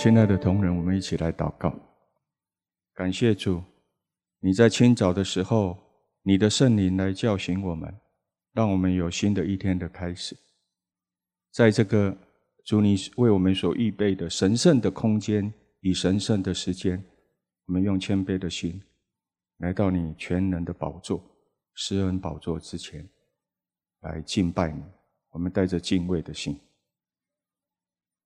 亲爱的同仁，我们一起来祷告。感谢主，你在清早的时候，你的圣灵来叫醒我们，让我们有新的一天的开始。在这个主你为我们所预备的神圣的空间与神圣的时间，我们用谦卑的心来到你全能的宝座、施恩宝座之前，来敬拜你。我们带着敬畏的心。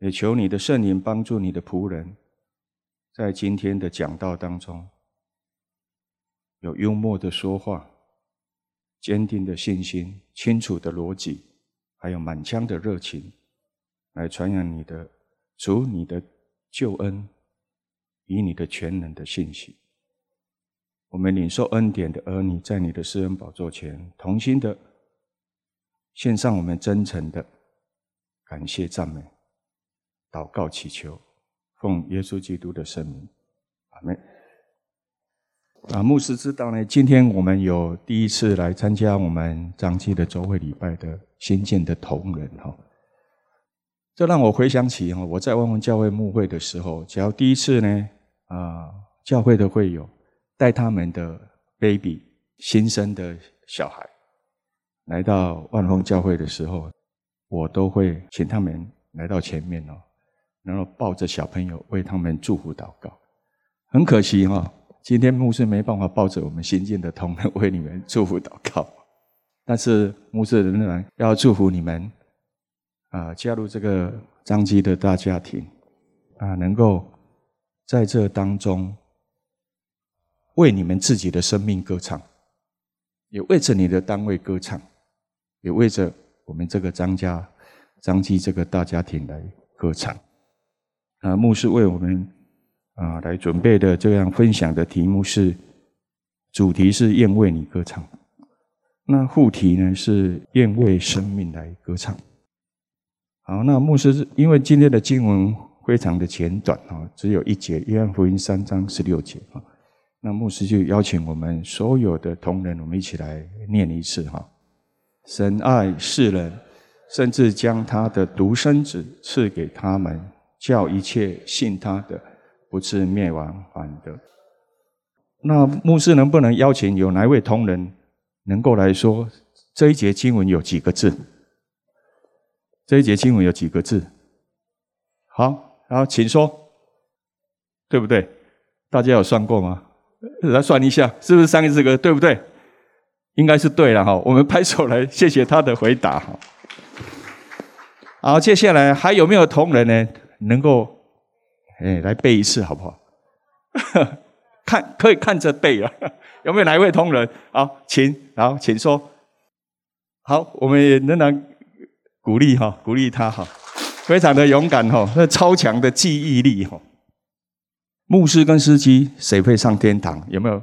也求你的圣灵帮助你的仆人，在今天的讲道当中，有幽默的说话，坚定的信心，清楚的逻辑，还有满腔的热情，来传扬你的主、你的救恩以你的全能的信息。我们领受恩典的儿女，在你的施恩宝座前，同心的献上我们真诚的感谢赞美。祷告祈求，奉耶稣基督的圣名，阿门。啊，牧师知道呢，今天我们有第一次来参加我们彰基的周会礼拜的新建的同仁哈，这让我回想起哈，我在万芳教会牧会的时候，只要第一次呢，啊，教会的会友带他们的 baby 新生的小孩来到万丰教会的时候，我都会请他们来到前面哦。然后抱着小朋友为他们祝福祷告，很可惜哈，今天牧师没办法抱着我们新进的同仁为你们祝福祷告，但是牧师仍然要祝福你们啊，加入这个张基的大家庭啊，能够在这当中为你们自己的生命歌唱，也为着你的单位歌唱，也为着我们这个张家张基这个大家庭来歌唱。啊，牧师为我们啊来准备的这样分享的题目是，主题是愿为你歌唱，那副题呢是愿为生命来歌唱。好，那牧师因为今天的经文非常的简短啊，只有一节，约翰福音三章十六节啊，那牧师就邀请我们所有的同仁，我们一起来念一次哈。神爱世人，甚至将他的独生子赐给他们。叫一切信他的，不至灭亡，反得。那牧师能不能邀请有哪位同仁能够来说这一节经文有几个字？这一节经文有几个字？好，然后请说，对不对？大家有算过吗？来算一下，是不是三个字个？对不对？应该是对了哈。我们拍手来，谢谢他的回答哈。好，接下来还有没有同仁呢？能够，哎，来背一次好不好？看，可以看着背啊。有没有哪一位同仁？好，请，好，请说。好，我们也仍然鼓励哈，鼓励他哈，非常的勇敢哈，那超强的记忆力哈。牧师跟司机谁会上天堂？有没有？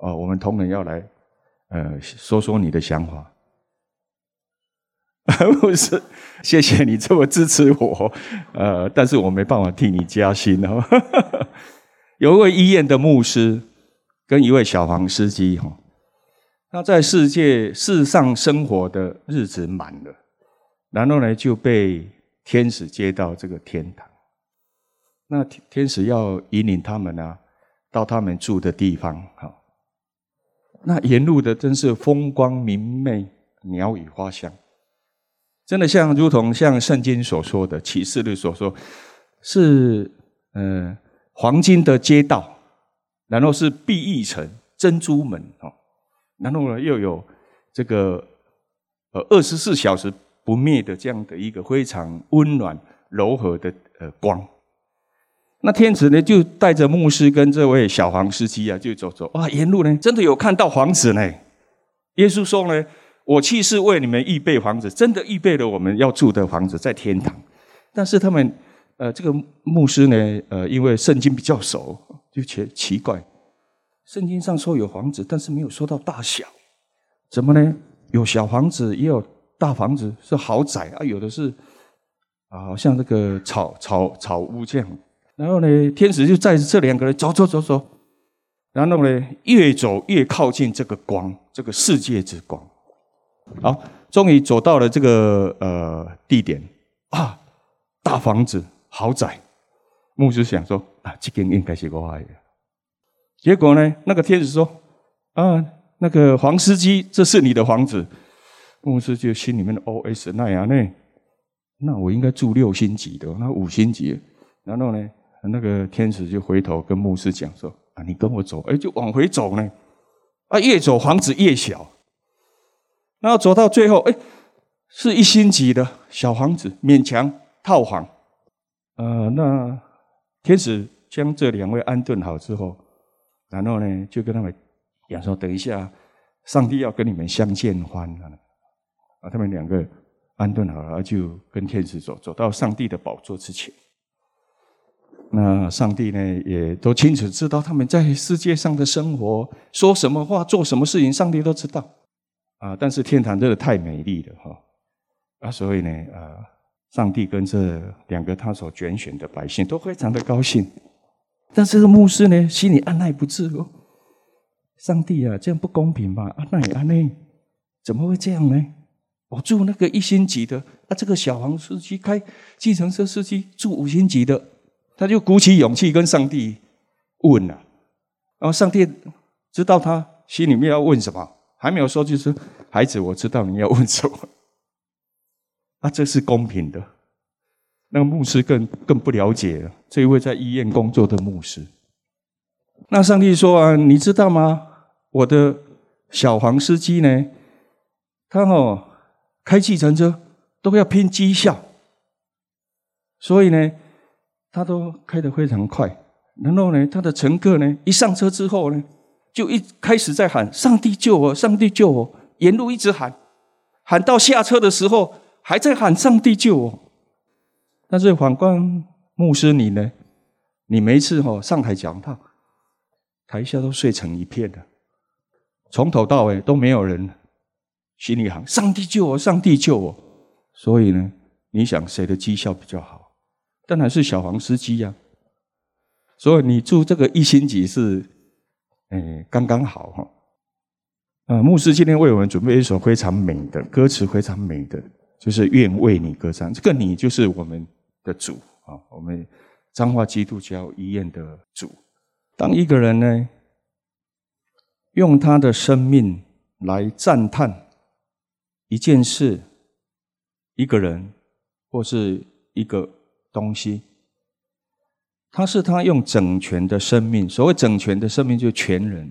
哦，我们同仁要来，呃，说说你的想法。不是，谢谢你这么支持我，呃，但是我没办法替你加薪哦。有一位医院的牧师跟一位小黄司机哈，他在世界世上生活的日子满了，然后呢就被天使接到这个天堂。那天使要引领他们啊，到他们住的地方哈。那沿路的真是风光明媚，鸟语花香。真的像，如同像圣经所说的启示录所说，是呃黄金的街道，然后是碧玉城珍珠门哦，然后呢又有这个呃二十四小时不灭的这样的一个非常温暖柔和的呃光。那天使呢就带着牧师跟这位小黄司机啊就走走，哇，沿路呢真的有看到房子呢。耶稣说呢。我去是为你们预备房子，真的预备了我们要住的房子在天堂。但是他们，呃，这个牧师呢，呃，因为圣经比较熟，就觉奇怪，圣经上说有房子，但是没有说到大小，怎么呢？有小房子，也有大房子，是豪宅啊，有的是啊，像这个草草草屋这样。然后呢，天使就带这两个人走走走走，然后呢，越走越靠近这个光，这个世界之光。好，终于走到了这个呃地点啊，大房子、豪宅牧师想说啊，这间应该是我爱的。结果呢，那个天使说啊，那个黄司机，这是你的房子。牧师就心里面的 OS 那样呢，那我应该住六星级的，那五星级。然后呢，那个天使就回头跟牧师讲说啊，你跟我走，哎，就往回走呢。啊，越走房子越小，然后走到最后，哎，是一星级的小房子，勉强套房。呃，那天使将这两位安顿好之后，然后呢，就跟他们讲说：“等一下，上帝要跟你们相见欢了。”啊，他们两个安顿好了，就跟天使走，走到上帝的宝座之前。那上帝呢，也都清楚知道他们在世界上的生活，说什么话，做什么事情，上帝都知道。啊，但是天堂真的太美丽了哈！啊，所以呢，啊，上帝跟这两个他所拣选的百姓都非常的高兴。但是这个牧师呢，心里按捺不住哦，上帝啊，这样不公平吧？啊，那也按捺，怎么会这样呢？我住那个一星级的，啊，这个小黄司机开计程车司机住五星级的。他就鼓起勇气跟上帝问了，然后上帝知道他心里面要问什么，还没有说，就是孩子，我知道你要问什么。啊，这是公平的。那个牧师更更不了解了，这一位在医院工作的牧师。那上帝说啊，你知道吗？我的小黄司机呢，他哦开计程车都要拼绩效，所以呢。他都开得非常快，然后呢，他的乘客呢，一上车之后呢，就一开始在喊“上帝救我，上帝救我”，沿路一直喊，喊到下车的时候还在喊“上帝救我”。但是反观牧师你呢，你每一次哈上台讲道，台下都睡成一片的，从头到尾都没有人心里喊“上帝救我，上帝救我”。所以呢，你想谁的绩效比较好？当然是小黄司机呀，所以你住这个一星级是，哎，刚刚好哈。呃，牧师今天为我们准备一首非常美的歌词，非常美的，就是愿为你歌唱。这个你就是我们的主啊，我们彰化基督教医院的主。当一个人呢，用他的生命来赞叹一件事、一个人或是一个。东西，他是他用整全的生命。所谓整全的生命，就是全人。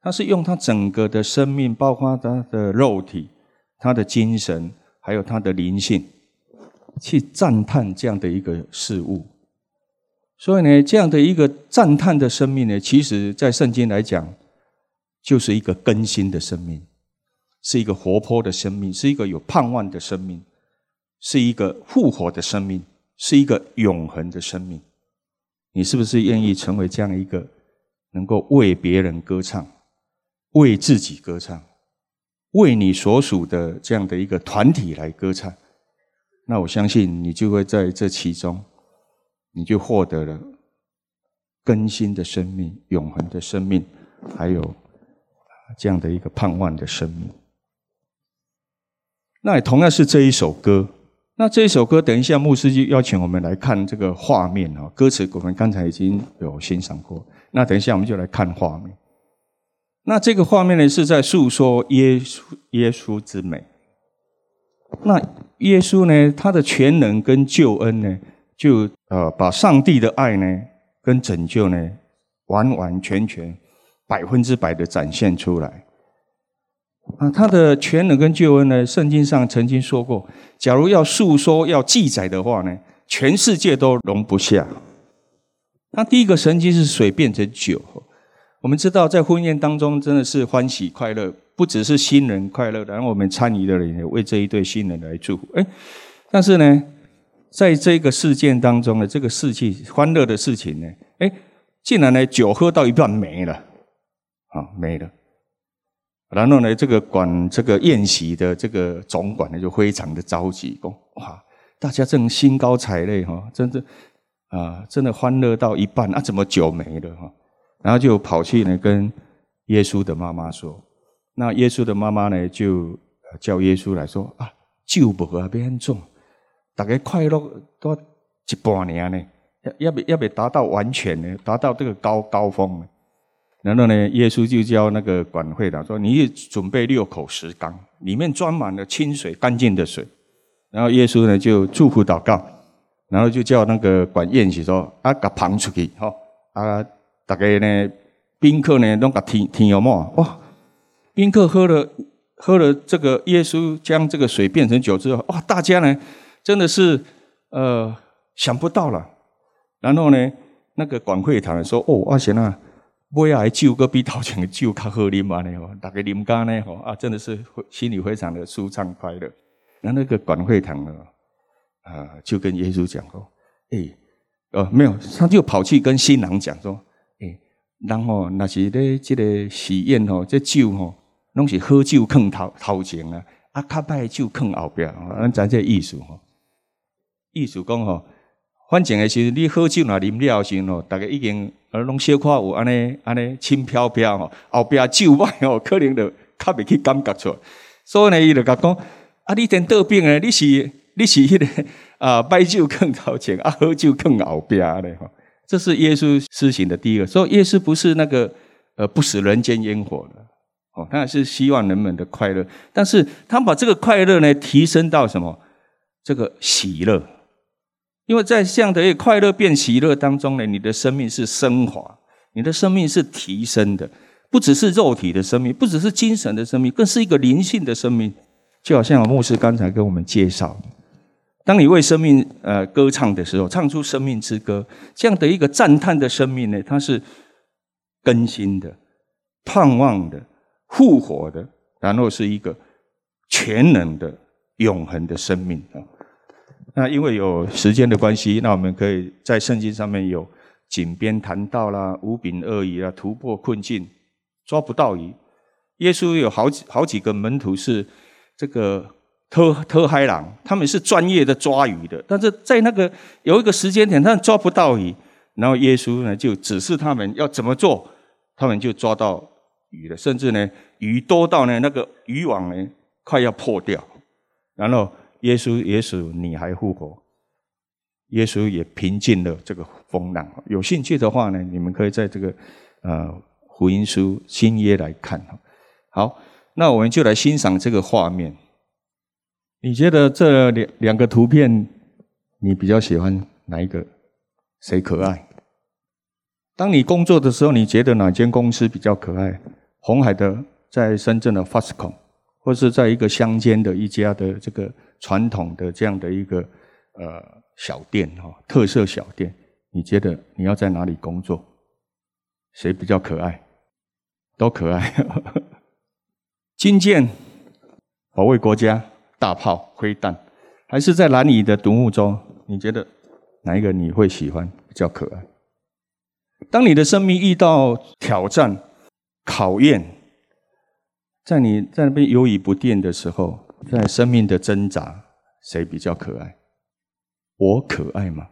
他是用他整个的生命，包括他的肉体、他的精神，还有他的灵性，去赞叹这样的一个事物。所以呢，这样的一个赞叹的生命呢，其实在圣经来讲，就是一个更新的生命，是一个活泼的生命，是一个有盼望的生命，是一个复活的生命。是一个永恒的生命，你是不是愿意成为这样一个能够为别人歌唱、为自己歌唱、为你所属的这样的一个团体来歌唱？那我相信你就会在这其中，你就获得了更新的生命、永恒的生命，还有这样的一个盼望的生命。那也同样是这一首歌。那这首歌，等一下牧师就邀请我们来看这个画面啊。歌词我们刚才已经有欣赏过，那等一下我们就来看画面。那这个画面呢，是在诉说耶稣耶稣之美。那耶稣呢，他的全能跟救恩呢，就呃把上帝的爱呢跟拯救呢，完完全全百分之百的展现出来。啊，他的全能跟救恩呢？圣经上曾经说过，假如要述说、要记载的话呢，全世界都容不下。那第一个神迹是水变成酒。我们知道，在婚宴当中真的是欢喜快乐，不只是新人快乐，然后我们参与的人也为这一对新人来祝福。哎，但是呢，在这个事件当中呢，这个事情欢乐的事情呢，哎，竟然呢酒喝到一半没了，啊，没了。然后呢，这个管这个宴席的这个总管呢，就非常的着急，说：“哇，大家正兴高采烈哈，真的啊，真的欢乐到一半啊，怎么酒没了哈？”然后就跑去呢跟耶稣的妈妈说。那耶稣的妈妈呢，就叫耶稣来说：“啊，酒不喝变重，大概快乐多一半年呢，要不要不达到完全呢？达到这个高高峰呢？然后呢，耶稣就叫那个管会的说：“你准备六口石缸，里面装满了清水、干净的水。”然后耶稣呢就祝福祷告，然后就叫那个管宴席说：“啊，给捧出去，吼啊，大家呢，宾客呢，都给听听有冇？哇，宾客喝了喝了这个耶稣将这个水变成酒之后，哇，大家呢真的是呃想不到了。然后呢，那个管会堂说：哦，阿贤啊。”买来酒，阁比头前的酒较好啉嘛呢？吼，大家啉干呢？吼啊，真的是心里非常的舒畅快乐。那那个管会堂呢，啊，就跟耶稣讲说：“诶、欸，哦，没有，他就跑去跟新郎讲说：，诶、欸，然后那是咧这个喜宴吼，这酒吼，拢是好酒囥头头前啊，啊，较歹酒囥后边。咱这意思吼，意思讲吼。”反正的是，你好酒若啉了时吼，大家已经呃拢小可有安尼安尼轻飘飘吼，后壁酒歹吼，可能就较袂去感觉出来。所以呢，伊就甲讲：啊，你真倒病诶，你是你是迄、个啊，歹酒更头前，啊，好酒更后壁咧吼。这是耶稣施行的第一个。所以耶稣不是那个呃不食人间烟火的哦，他是希望人们的快乐，但是他把这个快乐呢提升到什么？这个喜乐。因为在这样的一个快乐变喜乐当中呢，你的生命是升华，你的生命是提升的，不只是肉体的生命，不只是精神的生命，更是一个灵性的生命。就好像牧师刚才跟我们介绍，当你为生命呃歌唱的时候，唱出生命之歌，这样的一个赞叹的生命呢，它是更新的、盼望的、复活的，然后是一个全能的、永恒的生命啊。那因为有时间的关系，那我们可以在圣经上面有井边谈道啦、五饼二鱼啦、突破困境、抓不到鱼。耶稣有好几好几个门徒是这个特特嗨郎，他们是专业的抓鱼的，但是在那个有一个时间点，他们抓不到鱼，然后耶稣呢就指示他们要怎么做，他们就抓到鱼了，甚至呢鱼多到呢那个渔网呢快要破掉，然后。耶稣，耶稣，你还复活？耶稣也平静了这个风浪。有兴趣的话呢，你们可以在这个呃福音书新约来看。好，那我们就来欣赏这个画面。你觉得这两两个图片，你比较喜欢哪一个？谁可爱？当你工作的时候，你觉得哪间公司比较可爱？红海的在深圳的 Foxconn，或是在一个乡间的一家的这个。传统的这样的一个呃小店哈，特色小店，你觉得你要在哪里工作？谁比较可爱？都可爱。军舰保卫国家，大炮灰弹，还是在蓝蚁的独木舟？你觉得哪一个你会喜欢？比较可爱？当你的生命遇到挑战、考验，在你在那边犹豫不定的时候。在生命的挣扎，谁比较可爱？我可爱吗？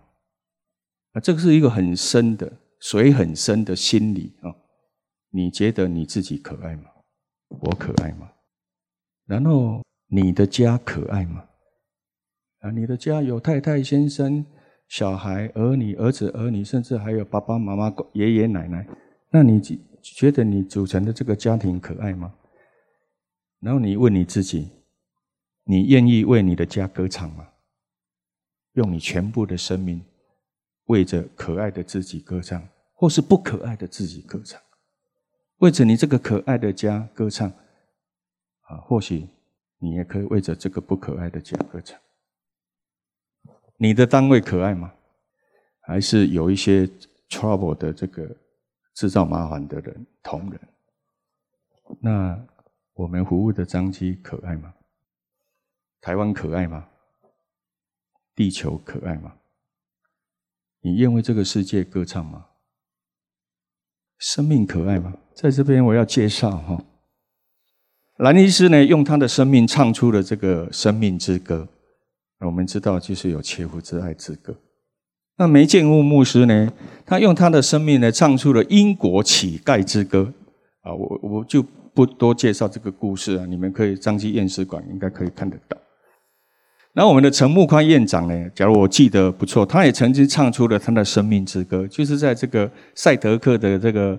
啊，这个是一个很深的、水很深的心理啊。你觉得你自己可爱吗？我可爱吗？然后你的家可爱吗？啊，你的家有太太、先生、小孩、儿女、儿子、儿女，甚至还有爸爸妈妈、爷爷奶奶。那你觉得你组成的这个家庭可爱吗？然后你问你自己。你愿意为你的家歌唱吗？用你全部的生命，为着可爱的自己歌唱，或是不可爱的自己歌唱，为着你这个可爱的家歌唱，啊，或许你也可以为着这个不可爱的家歌唱。你的单位可爱吗？还是有一些 trouble 的这个制造麻烦的人同仁？那我们服务的张机可爱吗？台湾可爱吗？地球可爱吗？你愿为这个世界歌唱吗？生命可爱吗？在这边我要介绍哈，兰尼斯呢，用他的生命唱出了这个生命之歌。我们知道，就是有切肤之爱之歌。那梅建悟牧师呢，他用他的生命呢，唱出了英国乞丐之歌。啊，我我就不多介绍这个故事啊，你们可以张记验尸馆应该可以看得到。那我们的陈木宽院长呢？假如我记得不错，他也曾经唱出了他的生命之歌，就是在这个赛德克的这个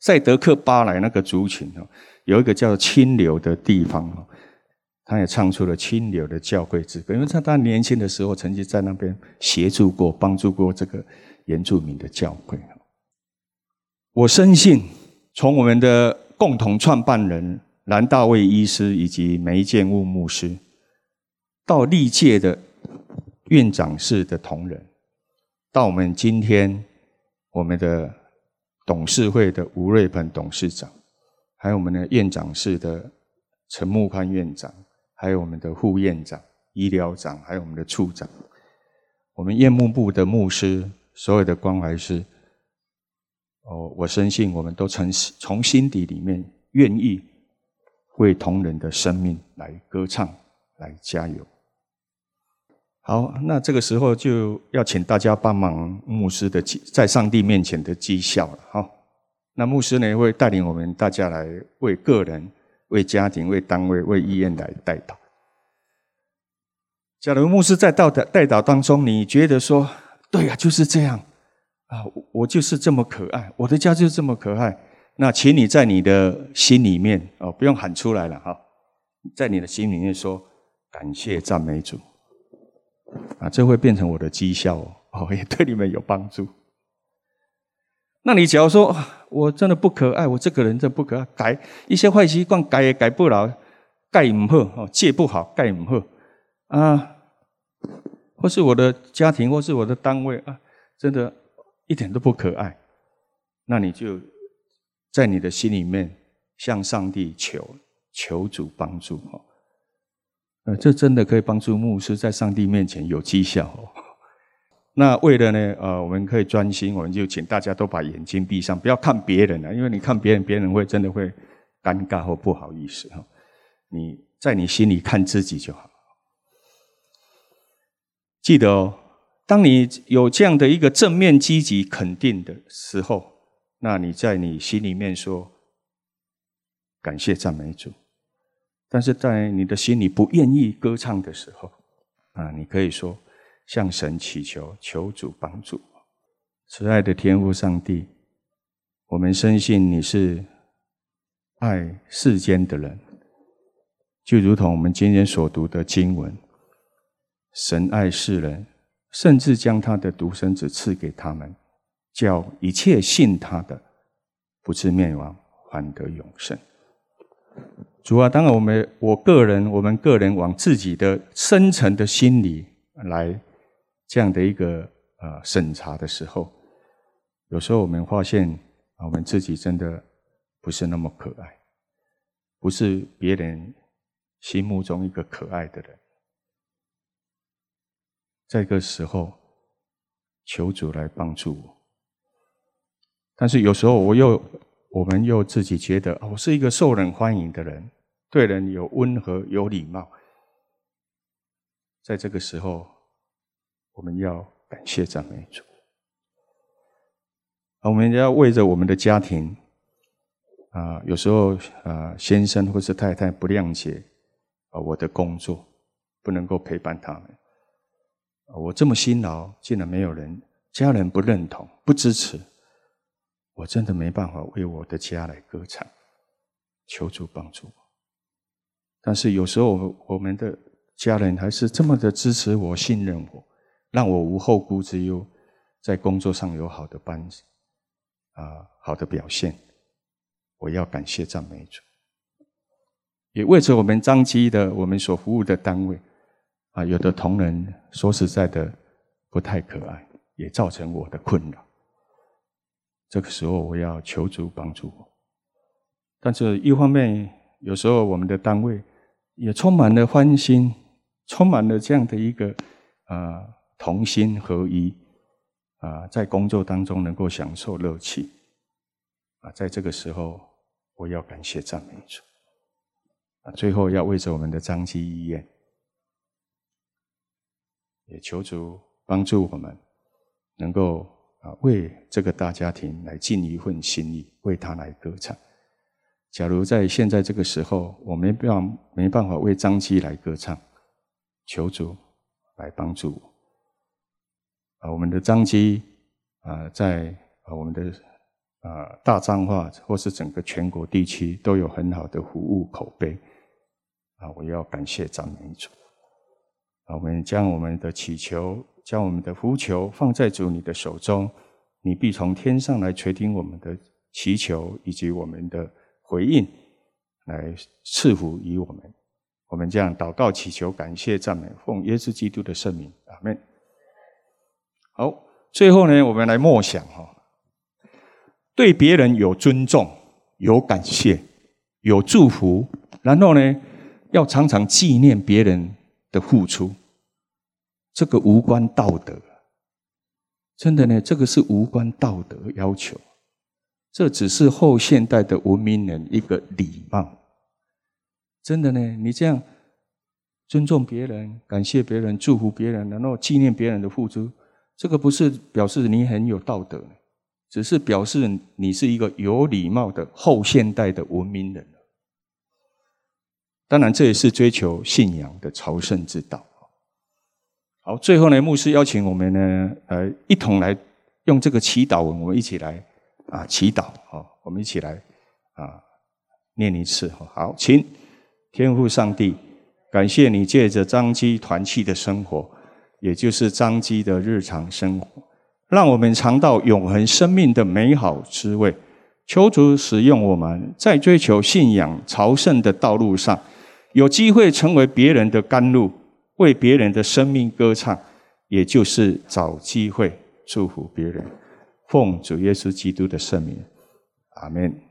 赛德克巴莱那个族群哦，有一个叫清流的地方哦，他也唱出了清流的教会之歌，因为他他年轻的时候曾经在那边协助过、帮助过这个原住民的教会。我深信，从我们的共同创办人兰大卫医师以及梅建务牧师。到历届的院长室的同仁，到我们今天我们的董事会的吴瑞鹏董事长，还有我们的院长室的陈木宽院长，还有我们的副院长、医疗长，还有我们的处长，我们院牧部的牧师，所有的关怀师，哦，我深信我们都从从心底里面愿意为同仁的生命来歌唱，来加油。好，那这个时候就要请大家帮忙牧师的在上帝面前的绩效了。好，那牧师呢会带领我们大家来为个人、为家庭、为单位、为医院来代祷。假如牧师在道的代祷当中，你觉得说，对呀，就是这样啊，我就是这么可爱，我的家就是这么可爱，那请你在你的心里面哦，不用喊出来了哈，在你的心里面说感谢赞美主。啊，这会变成我的绩效哦，也对你们有帮助。那你假如说我真的不可爱，我这个人真不可爱，改一些坏习惯改也改不了，盖不好哦，戒不好盖不好啊，或是我的家庭，或是我的单位啊，真的一点都不可爱，那你就在你的心里面向上帝求，求主帮助哦。呃，这真的可以帮助牧师在上帝面前有绩效哦。那为了呢，呃，我们可以专心，我们就请大家都把眼睛闭上，不要看别人了，因为你看别人，别人会真的会尴尬或不好意思哈。你在你心里看自己就好。记得哦，当你有这样的一个正面、积极、肯定的时候，那你在你心里面说感谢赞美主。但是在你的心里不愿意歌唱的时候，啊，你可以说向神祈求，求主帮助。慈爱的天父上帝，我们深信你是爱世间的人，就如同我们今天所读的经文，神爱世人，甚至将他的独生子赐给他们，叫一切信他的，不至灭亡，反得永生。主啊，当然，我们我个人，我们个人往自己的深层的心里来这样的一个呃审查的时候，有时候我们发现，我们自己真的不是那么可爱，不是别人心目中一个可爱的人。在这个时候，求主来帮助我。但是有时候我又，我们又自己觉得，我是一个受人欢迎的人。对人有温和、有礼貌，在这个时候，我们要感谢赞美主。我们要为着我们的家庭啊，有时候啊，先生或是太太不谅解啊，我的工作不能够陪伴他们，我这么辛劳，竟然没有人家人不认同、不支持，我真的没办法为我的家来歌唱，求主帮助我。但是有时候，我们的家人还是这么的支持我、信任我，让我无后顾之忧，在工作上有好的班子啊，好的表现。我要感谢赞美主，也为着我们张基的我们所服务的单位啊，有的同仁说实在的不太可爱，也造成我的困扰。这个时候，我要求主帮助我。但是一方面，有时候我们的单位。也充满了欢欣，充满了这样的一个啊同心合一啊，在工作当中能够享受乐趣啊，在这个时候，我要感谢赞美主啊。最后要为着我们的张基医院，也求主帮助我们，能够啊为这个大家庭来尽一份心意，为他来歌唱。假如在现在这个时候，我没办没办法为张基来歌唱，求主来帮助我。啊，我们的张基啊，在啊我们的啊大彰化或是整个全国地区都有很好的服务口碑。啊，我要感谢赞美主。啊，我们将我们的祈求，将我们的福求放在主你的手中，你必从天上来垂听我们的祈求以及我们的回应，来赐福于我们。我们这样祷告、祈求、感谢、赞美，奉耶稣基督的圣名，阿门。好，最后呢，我们来默想哈，对别人有尊重、有感谢、有祝福，然后呢，要常常纪念别人的付出。这个无关道德，真的呢，这个是无关道德要求，这只是后现代的文明人一个礼貌。真的呢，你这样尊重别人、感谢别人、祝福别人，然后纪念别人的付出，这个不是表示你很有道德，只是表示你是一个有礼貌的后现代的文明人。当然，这也是追求信仰的朝圣之道。好，最后呢，牧师邀请我们呢，呃，一同来用这个祈祷文，我们一起来啊祈祷。好，我们一起来啊念一次。好，请。天父上帝，感谢你借着张基团契的生活，也就是张基的日常生活，让我们尝到永恒生命的美好滋味。求主使用我们在追求信仰朝圣的道路上，有机会成为别人的甘露，为别人的生命歌唱，也就是找机会祝福别人。奉主耶稣基督的圣名，阿门。